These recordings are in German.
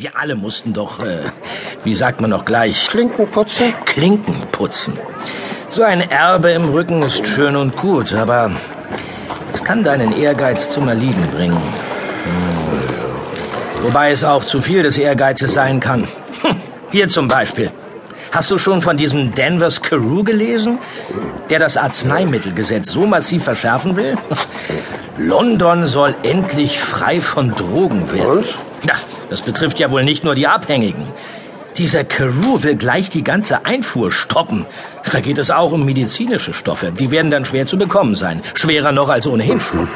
Wir alle mussten doch, äh, wie sagt man noch gleich? Klinken putzen? Klinken putzen. So ein Erbe im Rücken ist schön und gut, aber es kann deinen Ehrgeiz zum Erliegen bringen. Hm. Wobei es auch zu viel des Ehrgeizes sein kann. Hier zum Beispiel. Hast du schon von diesem Danvers Carew gelesen? Der das Arzneimittelgesetz so massiv verschärfen will? London soll endlich frei von Drogen werden. Und? Das betrifft ja wohl nicht nur die Abhängigen. Dieser Carew will gleich die ganze Einfuhr stoppen. Da geht es auch um medizinische Stoffe. Die werden dann schwer zu bekommen sein. Schwerer noch als ohnehin schon.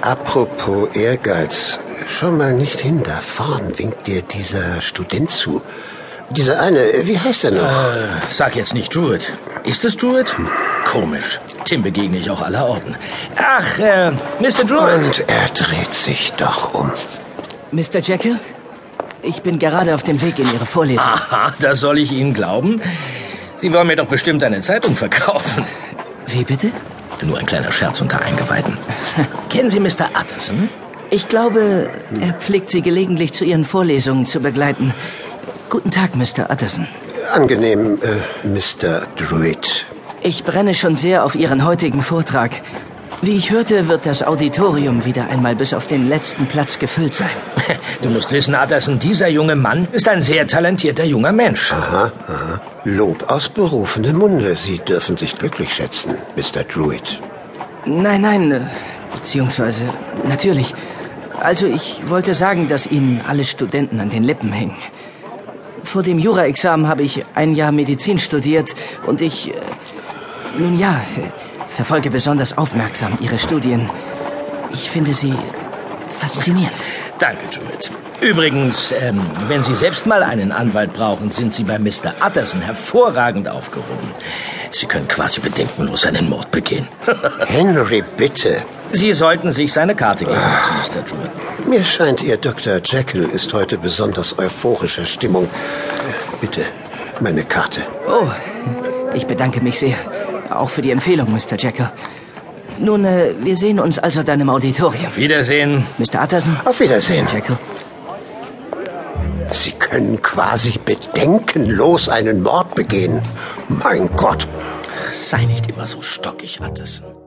Apropos Ehrgeiz. Schau mal nicht hin, da vorn winkt dir dieser Student zu. Dieser eine, wie heißt er noch? Äh, sag jetzt nicht Druid. Ist es Druid? Komisch. Tim begegne ich auch aller Orten. Ach, äh, Mr. Druid. Und er dreht sich doch um. Mr. Jekyll? Ich bin gerade auf dem Weg in Ihre Vorlesung. Aha, das soll ich Ihnen glauben. Sie wollen mir doch bestimmt eine Zeitung verkaufen. Wie bitte? Nur ein kleiner Scherz unter Eingeweihten. Kennen Sie Mr. Utterson? Ich glaube, er pflegt Sie gelegentlich zu Ihren Vorlesungen zu begleiten. Guten Tag, Mr. Utterson. Angenehm, äh, Mr. Druid. Ich brenne schon sehr auf Ihren heutigen Vortrag. Wie ich hörte, wird das Auditorium wieder einmal bis auf den letzten Platz gefüllt sein. Du musst wissen, Utterson, dieser junge Mann ist ein sehr talentierter junger Mensch. Aha, aha. Lob aus berufenem Munde. Sie dürfen sich glücklich schätzen, Mr. Druid. Nein, nein, äh, beziehungsweise natürlich. Also ich wollte sagen, dass Ihnen alle Studenten an den Lippen hängen. Vor dem Jura-Examen habe ich ein Jahr Medizin studiert und ich, äh, nun ja, verfolge besonders aufmerksam Ihre Studien. Ich finde sie faszinierend. Danke, Judith. Übrigens, ähm, wenn Sie selbst mal einen Anwalt brauchen, sind Sie bei Mr. Utterson hervorragend aufgehoben. Sie können quasi bedenkenlos einen Mord begehen. Henry, bitte. Sie sollten sich seine Karte geben Mr. Jewett. Mir scheint, Ihr Dr. Jekyll ist heute besonders euphorischer Stimmung. Bitte, meine Karte. Oh, ich bedanke mich sehr. Auch für die Empfehlung, Mr. Jekyll. Nun, äh, wir sehen uns also dann im Auditorium. Auf Wiedersehen. Mr. Utterson? Auf Wiedersehen. Mr. Jekyll? Sie können quasi bedenkenlos einen Mord begehen. Mein Gott. Sei nicht immer so stockig, Utterson.